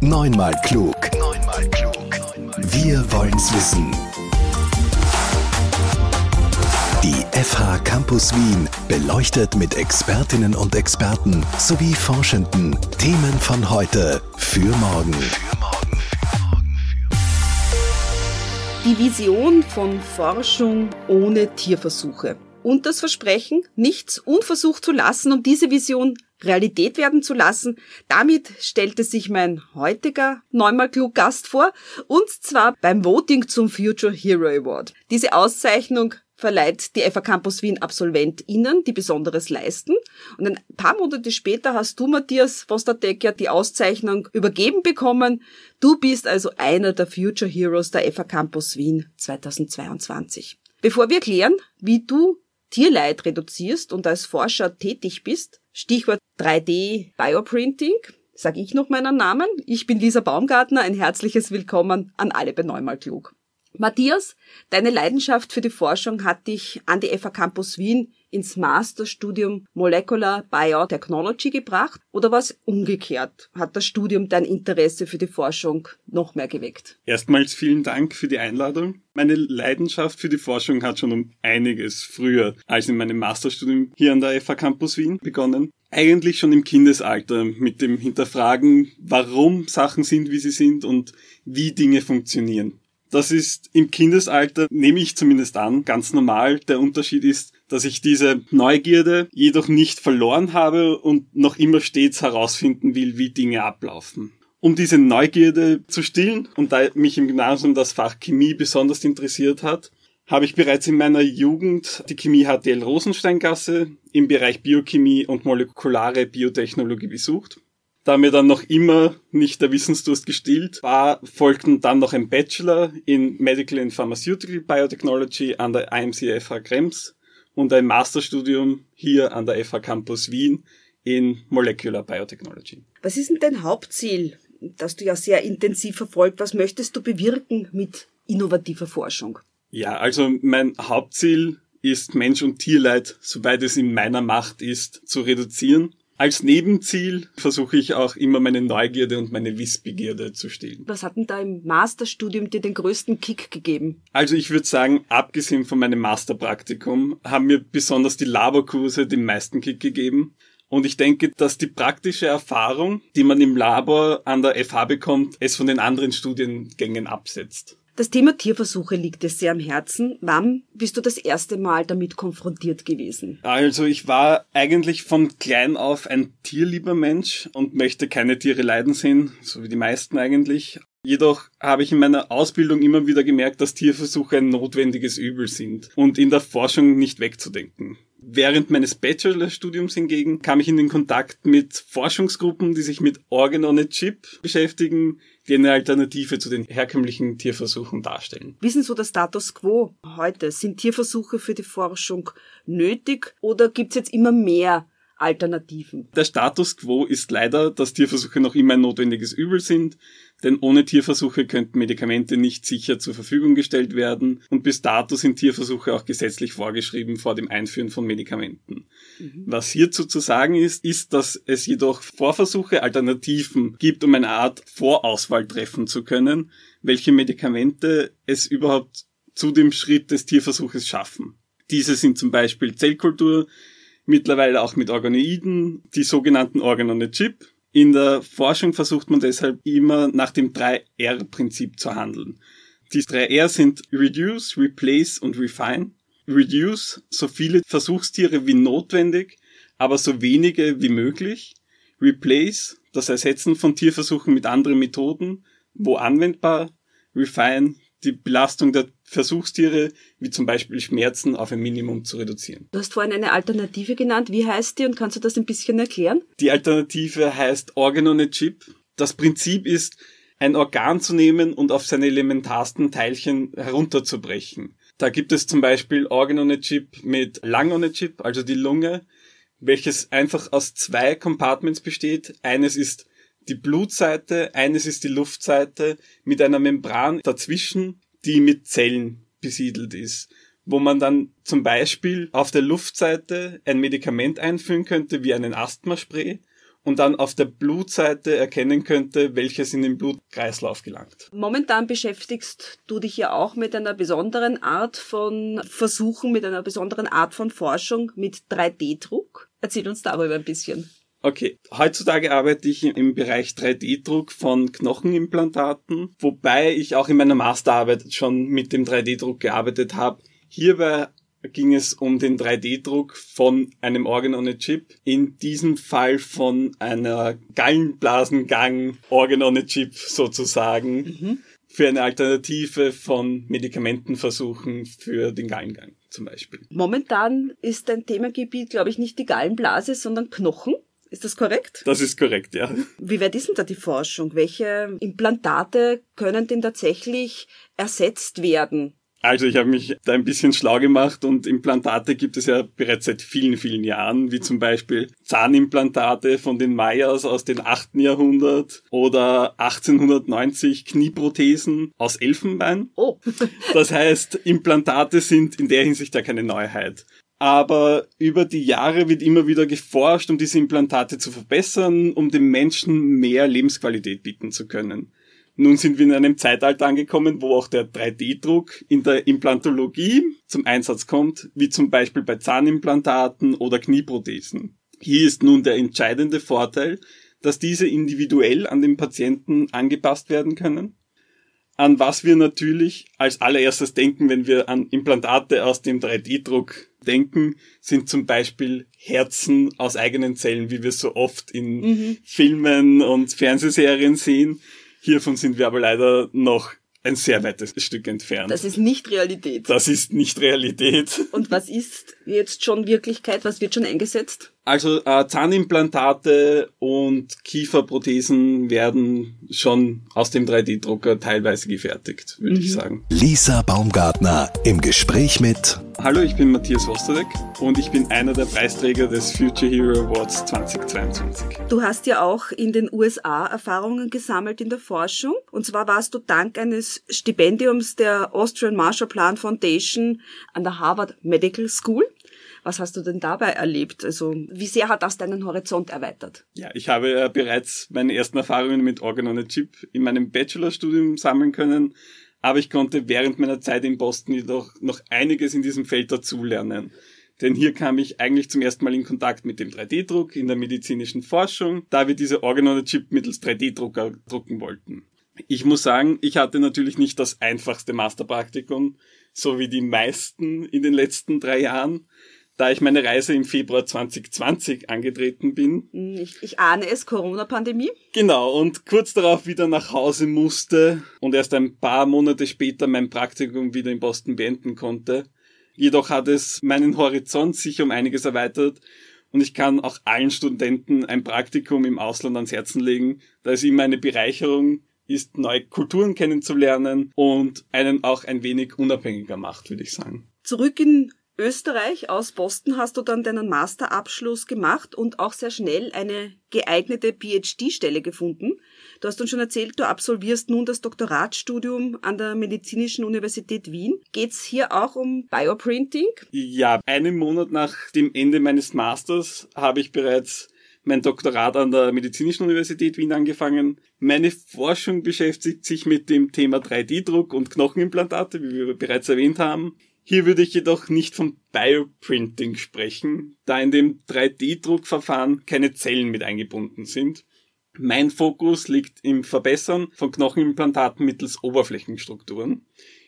Neunmal klug. Neunmal klug. Wir wollen's wissen. Die FH Campus Wien beleuchtet mit Expertinnen und Experten sowie Forschenden Themen von heute für morgen. Die Vision von Forschung ohne Tierversuche. Und das Versprechen, nichts unversucht zu lassen, um diese Vision Realität werden zu lassen. Damit stellte sich mein heutiger neunmal klug Gast vor, und zwar beim Voting zum Future Hero Award. Diese Auszeichnung verleiht die FA Campus Wien AbsolventInnen, die Besonderes leisten. Und ein paar Monate später hast du, Matthias Vostatek, die Auszeichnung übergeben bekommen. Du bist also einer der Future Heroes der FA Campus Wien 2022. Bevor wir klären, wie du Tierleid reduzierst und als Forscher tätig bist, Stichwort 3D Bioprinting, sage ich noch meinen Namen. Ich bin Lisa Baumgartner, ein herzliches Willkommen an alle bei Neumal Klug. Matthias, deine Leidenschaft für die Forschung hat dich an die FA Campus Wien ins Masterstudium Molecular Biotechnology gebracht oder was umgekehrt? Hat das Studium dein Interesse für die Forschung noch mehr geweckt? Erstmals vielen Dank für die Einladung. Meine Leidenschaft für die Forschung hat schon um einiges früher als in meinem Masterstudium hier an der FA Campus Wien begonnen. Eigentlich schon im Kindesalter mit dem Hinterfragen, warum Sachen sind, wie sie sind und wie Dinge funktionieren. Das ist im Kindesalter, nehme ich zumindest an, ganz normal. Der Unterschied ist, dass ich diese Neugierde jedoch nicht verloren habe und noch immer stets herausfinden will, wie Dinge ablaufen. Um diese Neugierde zu stillen und da mich im Gymnasium das Fach Chemie besonders interessiert hat, habe ich bereits in meiner Jugend die Chemie HTL Rosensteingasse im Bereich Biochemie und molekulare Biotechnologie besucht da mir dann noch immer nicht der Wissensdurst gestillt war, folgten dann noch ein Bachelor in Medical and Pharmaceutical Biotechnology an der IMC FH Krems und ein Masterstudium hier an der FH Campus Wien in Molecular Biotechnology. Was ist denn dein Hauptziel, das du ja sehr intensiv verfolgt? Was möchtest du bewirken mit innovativer Forschung? Ja, also mein Hauptziel ist Mensch- und Tierleid, soweit es in meiner Macht ist, zu reduzieren als Nebenziel versuche ich auch immer meine Neugierde und meine Wissbegierde zu stillen. Was hat denn da im Masterstudium dir den größten Kick gegeben? Also ich würde sagen, abgesehen von meinem Masterpraktikum haben mir besonders die Laborkurse den meisten Kick gegeben. Und ich denke, dass die praktische Erfahrung, die man im Labor an der FH bekommt, es von den anderen Studiengängen absetzt. Das Thema Tierversuche liegt dir sehr am Herzen. Wann bist du das erste Mal damit konfrontiert gewesen? Also ich war eigentlich von klein auf ein tierlieber Mensch und möchte keine Tiere leiden sehen, so wie die meisten eigentlich. Jedoch habe ich in meiner Ausbildung immer wieder gemerkt, dass Tierversuche ein notwendiges Übel sind und in der Forschung nicht wegzudenken. Während meines Bachelorstudiums hingegen kam ich in den Kontakt mit Forschungsgruppen, die sich mit Organ on a Chip beschäftigen, die eine Alternative zu den herkömmlichen Tierversuchen darstellen. Wie ist denn so der Status quo heute? Sind Tierversuche für die Forschung nötig oder gibt es jetzt immer mehr Alternativen? Der Status quo ist leider, dass Tierversuche noch immer ein notwendiges Übel sind, denn ohne Tierversuche könnten Medikamente nicht sicher zur Verfügung gestellt werden und bis dato sind Tierversuche auch gesetzlich vorgeschrieben vor dem Einführen von Medikamenten. Mhm. Was hierzu zu sagen ist, ist, dass es jedoch Vorversuche, Alternativen gibt, um eine Art Vorauswahl treffen zu können, welche Medikamente es überhaupt zu dem Schritt des Tierversuches schaffen. Diese sind zum Beispiel Zellkultur, mittlerweile auch mit Organoiden, die sogenannten Organ on a Chip. In der Forschung versucht man deshalb immer nach dem 3R-Prinzip zu handeln. Die 3R sind Reduce, Replace und Refine. Reduce, so viele Versuchstiere wie notwendig, aber so wenige wie möglich. Replace, das Ersetzen von Tierversuchen mit anderen Methoden, wo anwendbar. Refine, die Belastung der Versuchstiere, wie zum Beispiel Schmerzen, auf ein Minimum zu reduzieren. Du hast vorhin eine Alternative genannt. Wie heißt die und kannst du das ein bisschen erklären? Die Alternative heißt Organ on a Chip. Das Prinzip ist, ein Organ zu nehmen und auf seine elementarsten Teilchen herunterzubrechen. Da gibt es zum Beispiel Organ on a Chip mit Lung on a Chip, also die Lunge, welches einfach aus zwei Compartments besteht. Eines ist die Blutseite, eines ist die Luftseite mit einer Membran dazwischen, die mit Zellen besiedelt ist, wo man dann zum Beispiel auf der Luftseite ein Medikament einführen könnte wie einen Asthmaspray und dann auf der Blutseite erkennen könnte, welches in den Blutkreislauf gelangt. Momentan beschäftigst du dich ja auch mit einer besonderen Art von Versuchen, mit einer besonderen Art von Forschung mit 3D-Druck. Erzähl uns darüber ein bisschen. Okay, heutzutage arbeite ich im Bereich 3D-Druck von Knochenimplantaten, wobei ich auch in meiner Masterarbeit schon mit dem 3D-Druck gearbeitet habe. Hierbei ging es um den 3D-Druck von einem Organ on a Chip. In diesem Fall von einer Gallenblasengang Organ on a Chip sozusagen. Mhm. Für eine Alternative von Medikamentenversuchen für den Gallengang zum Beispiel. Momentan ist dein Themengebiet, glaube ich, nicht die Gallenblase, sondern Knochen. Ist das korrekt? Das ist korrekt, ja. Wie weit ist denn da die Forschung? Welche Implantate können denn tatsächlich ersetzt werden? Also ich habe mich da ein bisschen schlau gemacht und Implantate gibt es ja bereits seit vielen, vielen Jahren, wie zum Beispiel Zahnimplantate von den Mayas aus dem 8. Jahrhundert oder 1890 Knieprothesen aus Elfenbein. Oh. das heißt, Implantate sind in der Hinsicht ja keine Neuheit. Aber über die Jahre wird immer wieder geforscht, um diese Implantate zu verbessern, um dem Menschen mehr Lebensqualität bieten zu können. Nun sind wir in einem Zeitalter angekommen, wo auch der 3D-Druck in der Implantologie zum Einsatz kommt, wie zum Beispiel bei Zahnimplantaten oder Knieprothesen. Hier ist nun der entscheidende Vorteil, dass diese individuell an den Patienten angepasst werden können. An was wir natürlich als allererstes denken, wenn wir an Implantate aus dem 3D-Druck denken, sind zum Beispiel Herzen aus eigenen Zellen, wie wir so oft in mhm. Filmen und Fernsehserien sehen. Hiervon sind wir aber leider noch ein sehr weites Stück entfernt. Das ist nicht Realität. Das ist nicht Realität. Und was ist jetzt schon Wirklichkeit? Was wird schon eingesetzt? Also äh, Zahnimplantate und Kieferprothesen werden schon aus dem 3D-Drucker teilweise gefertigt, würde mhm. ich sagen. Lisa Baumgartner im Gespräch mit Hallo, ich bin Matthias Wosterdek und ich bin einer der Preisträger des Future Hero Awards 2022. Du hast ja auch in den USA Erfahrungen gesammelt in der Forschung. Und zwar warst du dank eines Stipendiums der Austrian Marshall Plan Foundation an der Harvard Medical School. Was hast du denn dabei erlebt? Also, wie sehr hat das deinen Horizont erweitert? Ja, ich habe ja bereits meine ersten Erfahrungen mit Organ on a Chip in meinem Bachelorstudium sammeln können aber ich konnte während meiner Zeit in Boston jedoch noch einiges in diesem Feld dazulernen. Denn hier kam ich eigentlich zum ersten Mal in Kontakt mit dem 3D-Druck in der medizinischen Forschung, da wir diese Organ-on-a-Chip mittels 3D-Drucker drucken wollten. Ich muss sagen, ich hatte natürlich nicht das einfachste Masterpraktikum, so wie die meisten in den letzten drei Jahren da ich meine Reise im Februar 2020 angetreten bin. Hm, ich, ich ahne es, Corona-Pandemie. Genau, und kurz darauf wieder nach Hause musste und erst ein paar Monate später mein Praktikum wieder in Boston beenden konnte. Jedoch hat es meinen Horizont sicher um einiges erweitert und ich kann auch allen Studenten ein Praktikum im Ausland ans Herzen legen, da es immer eine Bereicherung ist, neue Kulturen kennenzulernen und einen auch ein wenig unabhängiger macht, würde ich sagen. Zurück in Österreich aus Boston hast du dann deinen Masterabschluss gemacht und auch sehr schnell eine geeignete PhD-Stelle gefunden. Du hast uns schon erzählt, du absolvierst nun das Doktoratstudium an der Medizinischen Universität Wien. Geht's hier auch um Bioprinting? Ja, einen Monat nach dem Ende meines Masters habe ich bereits mein Doktorat an der Medizinischen Universität Wien angefangen. Meine Forschung beschäftigt sich mit dem Thema 3D-Druck und Knochenimplantate, wie wir bereits erwähnt haben. Hier würde ich jedoch nicht von Bioprinting sprechen, da in dem 3D-Druckverfahren keine Zellen mit eingebunden sind. Mein Fokus liegt im Verbessern von Knochenimplantaten mittels Oberflächenstrukturen.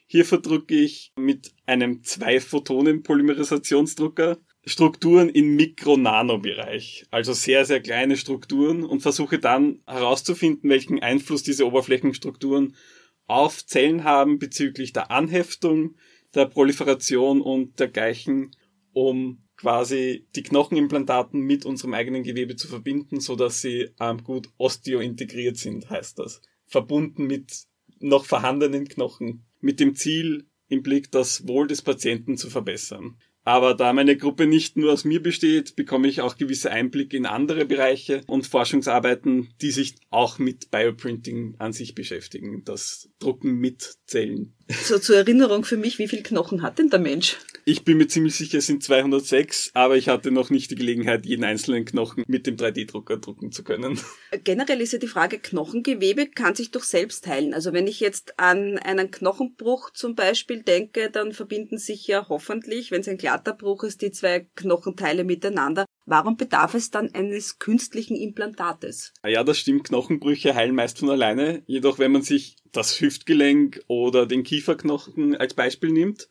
Hier verdrucke ich mit einem Zwei-Photonen-Polymerisationsdrucker Strukturen im Mikro-Nano-Bereich, also sehr, sehr kleine Strukturen und versuche dann herauszufinden, welchen Einfluss diese Oberflächenstrukturen auf Zellen haben bezüglich der Anheftung, der Proliferation und dergleichen, um quasi die Knochenimplantaten mit unserem eigenen Gewebe zu verbinden, so dass sie ähm, gut osteointegriert sind, heißt das. Verbunden mit noch vorhandenen Knochen, mit dem Ziel im Blick, das Wohl des Patienten zu verbessern. Aber da meine Gruppe nicht nur aus mir besteht, bekomme ich auch gewisse Einblicke in andere Bereiche und Forschungsarbeiten, die sich auch mit Bioprinting an sich beschäftigen, das Drucken mit Zellen. So zur Erinnerung für mich, wie viel Knochen hat denn der Mensch? Ich bin mir ziemlich sicher, es sind 206, aber ich hatte noch nicht die Gelegenheit, jeden einzelnen Knochen mit dem 3D-Drucker drucken zu können. Generell ist ja die Frage, Knochengewebe kann sich doch selbst heilen. Also wenn ich jetzt an einen Knochenbruch zum Beispiel denke, dann verbinden sich ja hoffentlich, wenn es ein glatter Bruch ist, die zwei Knochenteile miteinander. Warum bedarf es dann eines künstlichen Implantates? Ja, das stimmt. Knochenbrüche heilen meist von alleine. Jedoch, wenn man sich das Hüftgelenk oder den Kieferknochen als Beispiel nimmt,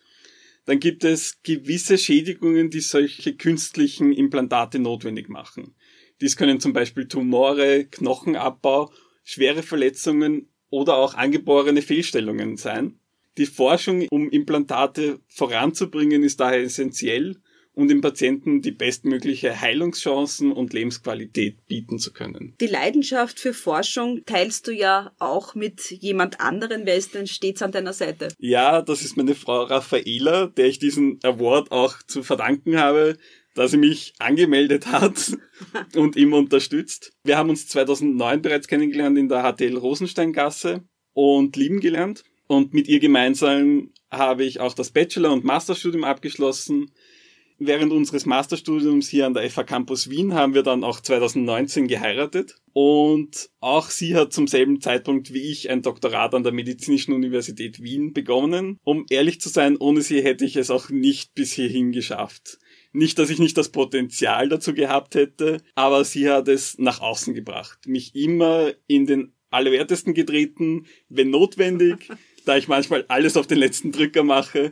dann gibt es gewisse Schädigungen, die solche künstlichen Implantate notwendig machen. Dies können zum Beispiel Tumore, Knochenabbau, schwere Verletzungen oder auch angeborene Fehlstellungen sein. Die Forschung, um Implantate voranzubringen, ist daher essentiell und dem Patienten die bestmögliche Heilungschancen und Lebensqualität bieten zu können. Die Leidenschaft für Forschung teilst du ja auch mit jemand anderen. Wer ist denn stets an deiner Seite? Ja, das ist meine Frau Raffaela, der ich diesen Award auch zu verdanken habe dass sie mich angemeldet hat und immer unterstützt. Wir haben uns 2009 bereits kennengelernt in der HTL Rosensteingasse und lieben gelernt. Und mit ihr gemeinsam habe ich auch das Bachelor- und Masterstudium abgeschlossen während unseres Masterstudiums hier an der FH Campus Wien haben wir dann auch 2019 geheiratet. Und auch sie hat zum selben Zeitpunkt wie ich ein Doktorat an der Medizinischen Universität Wien begonnen. Um ehrlich zu sein, ohne sie hätte ich es auch nicht bis hierhin geschafft. Nicht, dass ich nicht das Potenzial dazu gehabt hätte, aber sie hat es nach außen gebracht. Mich immer in den Allerwertesten getreten, wenn notwendig, da ich manchmal alles auf den letzten Drücker mache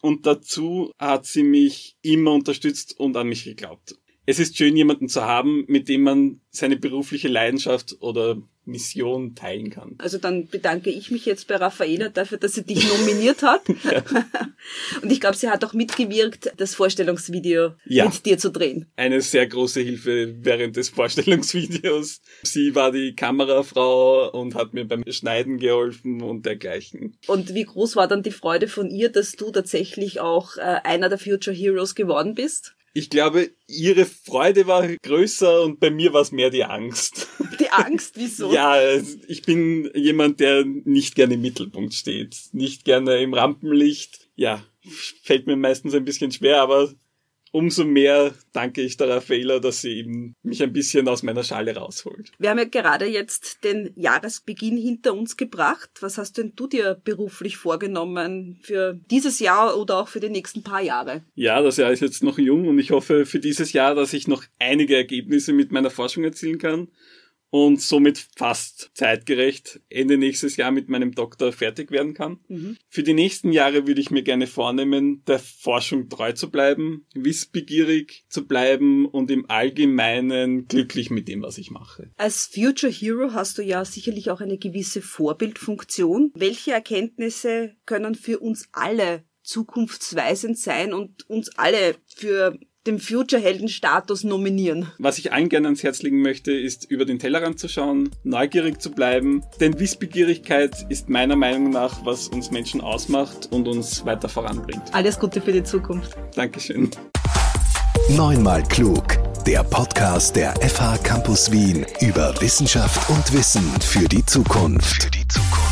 und dazu hat sie mich immer unterstützt und an mich geglaubt. Es ist schön, jemanden zu haben, mit dem man seine berufliche Leidenschaft oder Mission teilen kann. Also dann bedanke ich mich jetzt bei Raffaela dafür, dass sie dich nominiert hat. Und ich glaube, sie hat auch mitgewirkt, das Vorstellungsvideo ja. mit dir zu drehen. Eine sehr große Hilfe während des Vorstellungsvideos. Sie war die Kamerafrau und hat mir beim Schneiden geholfen und dergleichen. Und wie groß war dann die Freude von ihr, dass du tatsächlich auch äh, einer der Future Heroes geworden bist? Ich glaube, ihre Freude war größer und bei mir war es mehr die Angst. Die Angst, wieso? ja, ich bin jemand, der nicht gerne im Mittelpunkt steht, nicht gerne im Rampenlicht. Ja, fällt mir meistens ein bisschen schwer, aber umso mehr danke ich der Raffaela, dass sie eben mich ein bisschen aus meiner Schale rausholt. Wir haben ja gerade jetzt den Jahresbeginn hinter uns gebracht. Was hast denn du dir beruflich vorgenommen für dieses Jahr oder auch für die nächsten paar Jahre? Ja, das Jahr ist jetzt noch jung und ich hoffe für dieses Jahr, dass ich noch einige Ergebnisse mit meiner Forschung erzielen kann und somit fast zeitgerecht Ende nächstes Jahr mit meinem Doktor fertig werden kann. Mhm. Für die nächsten Jahre würde ich mir gerne vornehmen, der Forschung treu zu bleiben, wissbegierig zu bleiben und im Allgemeinen glücklich mit dem, was ich mache. Als Future Hero hast du ja sicherlich auch eine gewisse Vorbildfunktion. Welche Erkenntnisse können für uns alle zukunftsweisend sein und uns alle für dem Future-Helden-Status nominieren. Was ich allen gerne ans Herz legen möchte, ist über den Tellerrand zu schauen, neugierig zu bleiben, denn Wissbegierigkeit ist meiner Meinung nach, was uns Menschen ausmacht und uns weiter voranbringt. Alles Gute für die Zukunft. Dankeschön. Neunmal klug. Der Podcast der FH Campus Wien über Wissenschaft und Wissen für die Zukunft. Für die Zukunft.